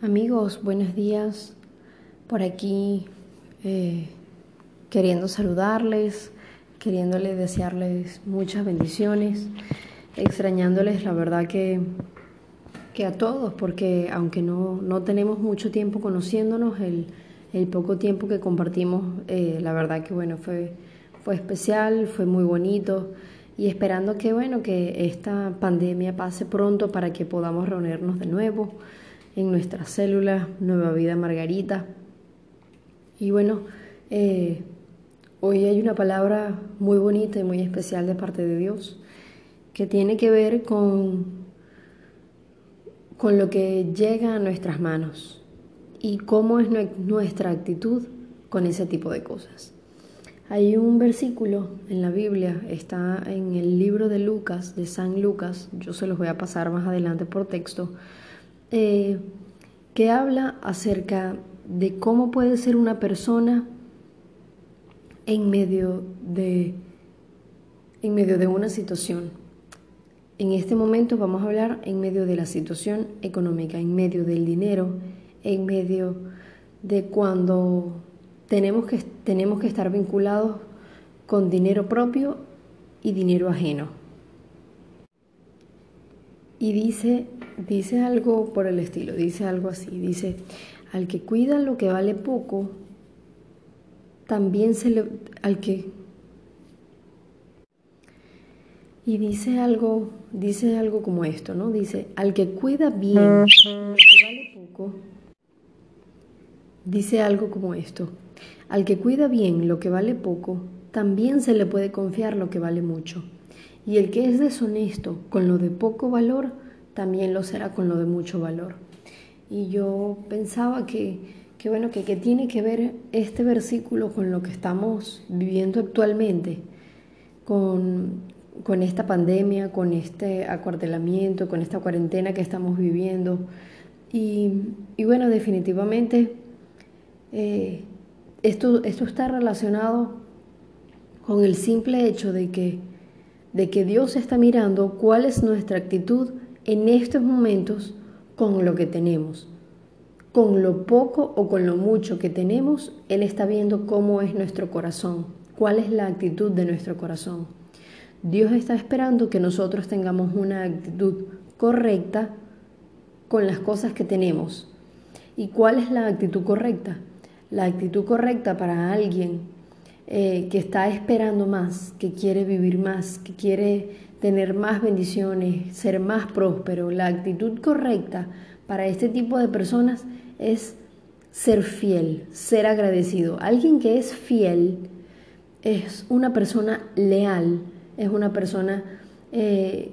Amigos, buenos días. Por aquí eh, queriendo saludarles, queriéndoles desearles muchas bendiciones, extrañándoles la verdad que, que a todos, porque aunque no, no tenemos mucho tiempo conociéndonos, el, el poco tiempo que compartimos, eh, la verdad que bueno, fue, fue especial, fue muy bonito y esperando que bueno, que esta pandemia pase pronto para que podamos reunirnos de nuevo en nuestras células, Nueva Vida Margarita. Y bueno, eh, hoy hay una palabra muy bonita y muy especial de parte de Dios que tiene que ver con, con lo que llega a nuestras manos y cómo es nuestra actitud con ese tipo de cosas. Hay un versículo en la Biblia, está en el libro de Lucas, de San Lucas, yo se los voy a pasar más adelante por texto, eh, que habla acerca de cómo puede ser una persona en medio de, en medio de una situación. En este momento vamos a hablar en medio de la situación económica, en medio del dinero, en medio de cuando tenemos que, tenemos que estar vinculados con dinero propio y dinero ajeno. Y dice, dice algo por el estilo, dice algo así, dice, al que cuida lo que vale poco, también se le, al que, y dice algo, dice algo como esto, ¿no? Dice, al que cuida bien lo que vale poco, dice algo como esto, al que cuida bien lo que vale poco, también se le puede confiar lo que vale mucho. Y el que es deshonesto con lo de poco valor, también lo será con lo de mucho valor. Y yo pensaba que, que bueno, que, tiene que ver este versículo con lo que estamos viviendo actualmente, con, con esta pandemia, con este acuartelamiento, con esta cuarentena que estamos viviendo. Y, y bueno, definitivamente eh, esto, esto está relacionado con el simple hecho de que de que Dios está mirando cuál es nuestra actitud en estos momentos con lo que tenemos. Con lo poco o con lo mucho que tenemos, Él está viendo cómo es nuestro corazón, cuál es la actitud de nuestro corazón. Dios está esperando que nosotros tengamos una actitud correcta con las cosas que tenemos. ¿Y cuál es la actitud correcta? La actitud correcta para alguien eh, que está esperando más, que quiere vivir más, que quiere tener más bendiciones, ser más próspero. La actitud correcta para este tipo de personas es ser fiel, ser agradecido. Alguien que es fiel es una persona leal, es una persona eh,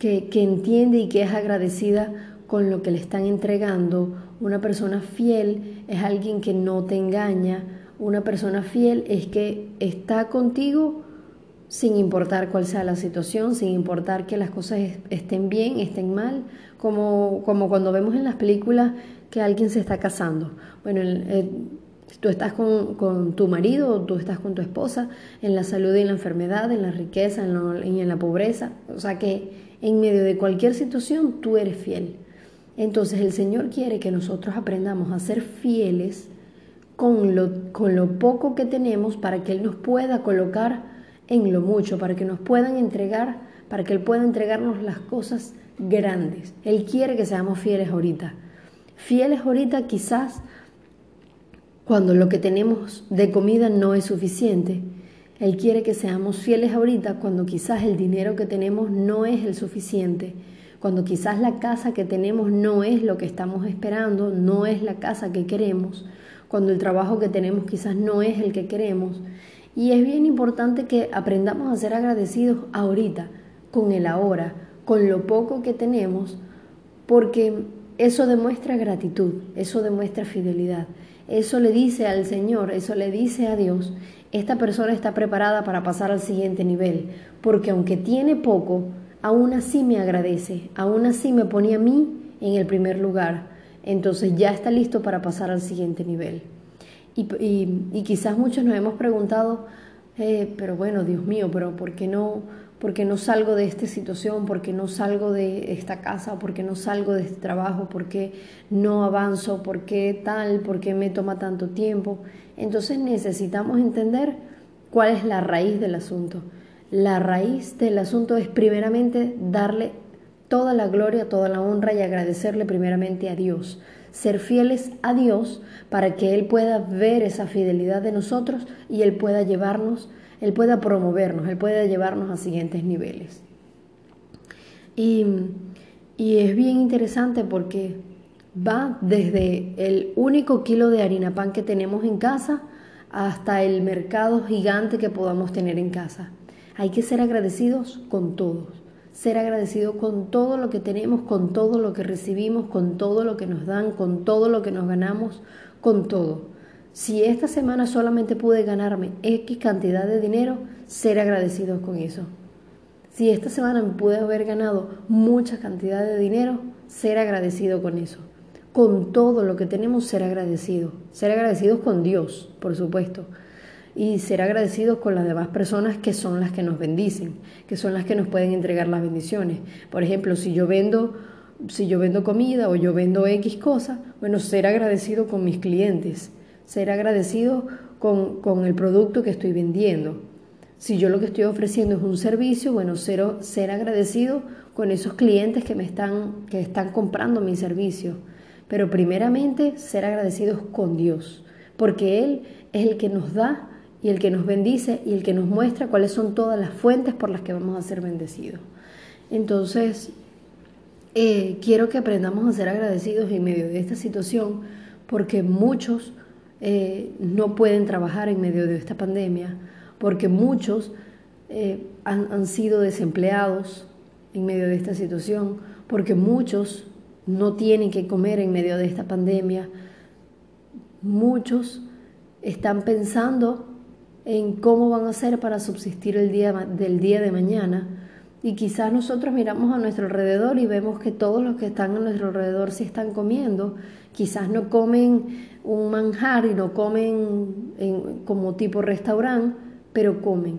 que, que entiende y que es agradecida con lo que le están entregando. Una persona fiel es alguien que no te engaña, una persona fiel es que está contigo sin importar cuál sea la situación, sin importar que las cosas estén bien, estén mal, como, como cuando vemos en las películas que alguien se está casando. Bueno, tú estás con, con, tu marido, tú estás con tu esposa, en la salud y en la enfermedad, en la riqueza y en la pobreza. O sea que en medio de cualquier situación tú eres fiel. Entonces el Señor quiere que nosotros aprendamos a ser fieles con lo, con lo poco que tenemos para que Él nos pueda colocar en lo mucho, para que nos puedan entregar, para que Él pueda entregarnos las cosas grandes. Él quiere que seamos fieles ahorita. Fieles ahorita quizás cuando lo que tenemos de comida no es suficiente. Él quiere que seamos fieles ahorita cuando quizás el dinero que tenemos no es el suficiente, cuando quizás la casa que tenemos no es lo que estamos esperando, no es la casa que queremos, cuando el trabajo que tenemos quizás no es el que queremos. Y es bien importante que aprendamos a ser agradecidos ahorita, con el ahora, con lo poco que tenemos, porque eso demuestra gratitud, eso demuestra fidelidad, eso le dice al Señor, eso le dice a Dios, esta persona está preparada para pasar al siguiente nivel, porque aunque tiene poco, aún así me agradece, aún así me pone a mí en el primer lugar entonces ya está listo para pasar al siguiente nivel. Y, quizás muchos nos hemos preguntado, eh, pero bueno, Dios mío, pero ¿por qué no, porque no salgo de esta situación, porque no salgo de esta casa, porque no salgo de este trabajo, porque no avanzo, porque tal, porque me toma tanto tiempo. Entonces necesitamos entender cuál es la raíz del asunto. La raíz del asunto es primeramente darle toda la gloria, toda la honra y agradecerle primeramente a Dios. Ser fieles a Dios para que Él pueda ver esa fidelidad de nosotros y Él pueda llevarnos, Él pueda promovernos, Él pueda llevarnos a siguientes niveles. Y, y es bien interesante porque va desde el único kilo de harina pan que tenemos en casa hasta el mercado gigante que podamos tener en casa. Hay que ser agradecidos con todos, ser agradecidos con todo lo que tenemos, con todo lo que recibimos, con todo lo que nos dan, con todo lo que nos ganamos, con todo. Si esta semana solamente pude ganarme X cantidad de dinero, ser agradecidos con eso. Si esta semana me pude haber ganado mucha cantidad de dinero, ser agradecido con eso. Con todo lo que tenemos, ser agradecidos. Ser agradecidos con Dios, por supuesto y ser agradecidos con las demás personas que son las que nos bendicen, que son las que nos pueden entregar las bendiciones. Por ejemplo, si yo vendo si yo vendo comida o yo vendo X cosa, bueno, ser agradecido con mis clientes, ser agradecido con, con el producto que estoy vendiendo. Si yo lo que estoy ofreciendo es un servicio, bueno, ser, ser agradecido con esos clientes que me están, que están comprando mi servicio. Pero primeramente ser agradecidos con Dios, porque Él es el que nos da y el que nos bendice y el que nos muestra cuáles son todas las fuentes por las que vamos a ser bendecidos. Entonces, eh, quiero que aprendamos a ser agradecidos en medio de esta situación porque muchos eh, no pueden trabajar en medio de esta pandemia, porque muchos eh, han, han sido desempleados en medio de esta situación, porque muchos no tienen que comer en medio de esta pandemia, muchos están pensando en cómo van a hacer para subsistir el día del día de mañana. Y quizás nosotros miramos a nuestro alrededor y vemos que todos los que están a nuestro alrededor sí están comiendo. Quizás no comen un manjar y no comen como tipo restaurante, pero comen.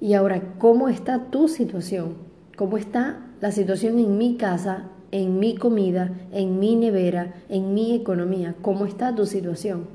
Y ahora, ¿cómo está tu situación? ¿Cómo está la situación en mi casa, en mi comida, en mi nevera, en mi economía? ¿Cómo está tu situación?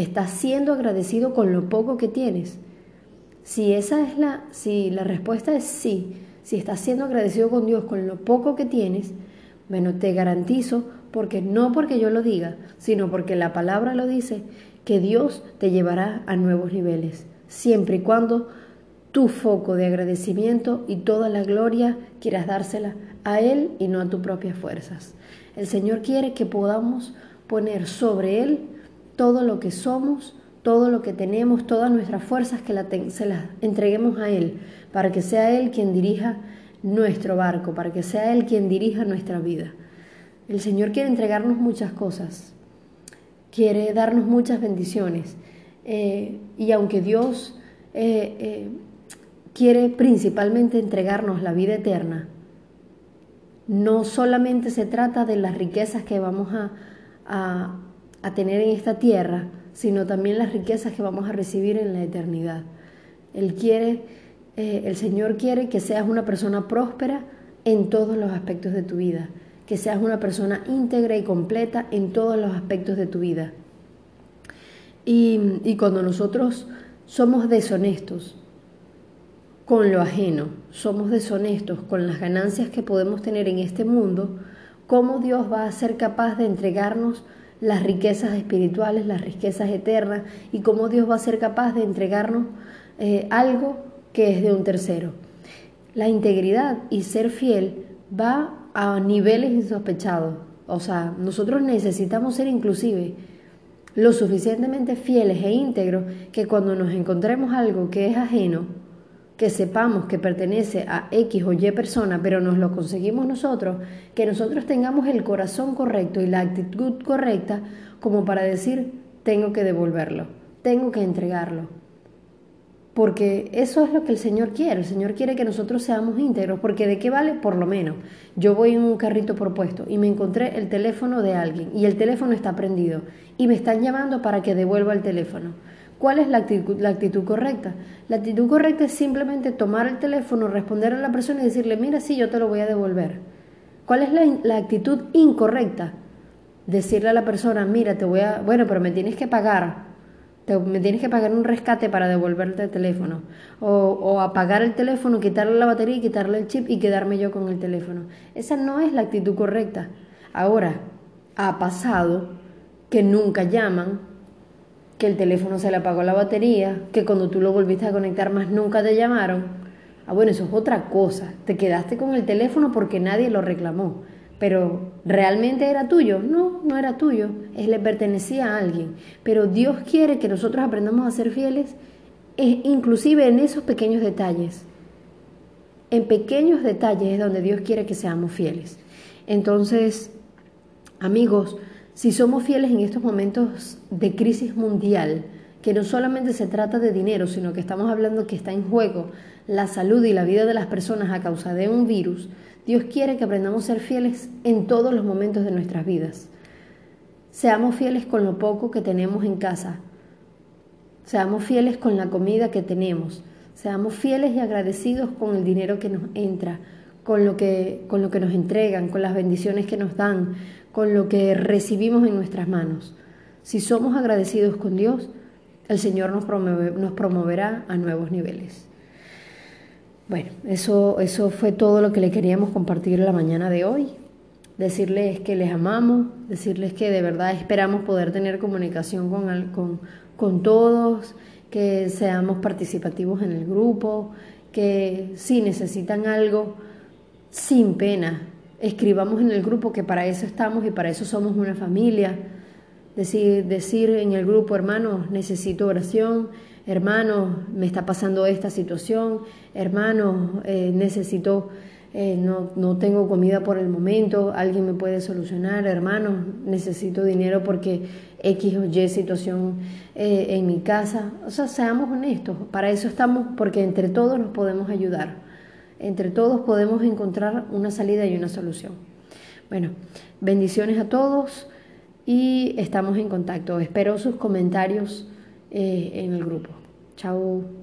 ¿Estás siendo agradecido con lo poco que tienes? Si esa es la, si la respuesta es sí, si estás siendo agradecido con Dios con lo poco que tienes, bueno, te garantizo, porque no porque yo lo diga, sino porque la palabra lo dice, que Dios te llevará a nuevos niveles, siempre y cuando tu foco de agradecimiento y toda la gloria quieras dársela a Él y no a tus propias fuerzas. El Señor quiere que podamos poner sobre Él todo lo que somos, todo lo que tenemos, todas nuestras fuerzas, que se las entreguemos a Él, para que sea Él quien dirija nuestro barco, para que sea Él quien dirija nuestra vida. El Señor quiere entregarnos muchas cosas, quiere darnos muchas bendiciones, eh, y aunque Dios eh, eh, quiere principalmente entregarnos la vida eterna, no solamente se trata de las riquezas que vamos a tener en esta tierra, sino también las riquezas que vamos a recibir en la eternidad. Él quiere, eh, el Señor quiere que seas una persona próspera en todos los aspectos de tu vida, que seas una persona íntegra y completa en todos los aspectos de tu vida. Y, y cuando nosotros somos deshonestos con lo ajeno, somos deshonestos con las ganancias que podemos tener en este mundo, ¿cómo Dios va a ser capaz de entregarnos las riquezas espirituales, las riquezas eternas y cómo Dios va a ser capaz de entregarnos eh, algo que es de un tercero. La integridad y ser fiel va a niveles insospechados. O sea, nosotros necesitamos ser inclusive lo suficientemente fieles e íntegros que cuando nos encontremos algo que es ajeno, que sepamos que pertenece a X o Y persona, pero nos lo conseguimos nosotros, que nosotros tengamos el corazón correcto y la actitud correcta como para decir, tengo que devolverlo, tengo que entregarlo. Porque eso es lo que el Señor quiere. El Señor quiere que nosotros seamos íntegros. Porque ¿de qué vale? Por lo menos. Yo voy en un carrito propuesto y me encontré el teléfono de alguien y el teléfono está prendido y me están llamando para que devuelva el teléfono. ¿Cuál es la actitud, la actitud correcta? La actitud correcta es simplemente tomar el teléfono, responder a la persona y decirle, mira, sí, yo te lo voy a devolver. ¿Cuál es la, actitud incorrecta? Decirle a la persona, mira, te voy a, bueno, pero me tienes que pagar me tienes que pagar un rescate para devolverte el teléfono. O, o, apagar el teléfono, quitarle la batería y quitarle el chip y quedarme yo con el teléfono. Esa no es la actitud correcta. Ahora, ha pasado que nunca llaman, que el teléfono se le apagó la batería, que cuando tú lo volviste a conectar más nunca te llamaron. Ah, bueno, eso es otra cosa. Te quedaste con el teléfono porque nadie lo reclamó pero ¿realmente era tuyo? No, no era tuyo, es le pertenecía a alguien. Pero Dios quiere que nosotros aprendamos a ser fieles, inclusive en esos pequeños detalles. En pequeños detalles es donde Dios quiere que seamos fieles. Entonces, amigos, si somos fieles en estos momentos de crisis mundial, que no solamente se trata de dinero, sino que estamos hablando que está en juego la salud y la vida de las personas a causa de un virus, Dios quiere que aprendamos a ser fieles en todos los momentos de nuestras vidas. Seamos fieles con lo poco que tenemos en casa. Seamos fieles con la comida que tenemos. Seamos fieles y agradecidos con el dinero que nos entra, con lo que, con lo que nos entregan, con las bendiciones que nos dan, con lo que recibimos en nuestras manos. Si somos agradecidos con Dios, el Señor nos, promoverá a nuevos niveles. Bueno, eso, eso fue todo lo que le queríamos compartir la mañana de hoy. Decirles que les amamos, decirles que de verdad esperamos poder tener comunicación con, con, con todos, que seamos participativos en el grupo, que si necesitan algo, sin pena, escribamos en el grupo que para eso estamos y para eso somos una familia. Decir, decir en el grupo, hermanos, necesito oración, hermano, me está pasando esta situación, hermano, eh, necesito, eh, no, no, tengo comida por el momento, alguien me puede solucionar, hermano, necesito dinero porque X o Y situación eh, en mi casa. O sea, seamos honestos, para eso estamos, porque entre todos nos podemos ayudar, entre todos podemos encontrar una salida y una solución. Bueno, bendiciones a todos y estamos en contacto. Espero sus comentarios eh, en el grupo. Chao.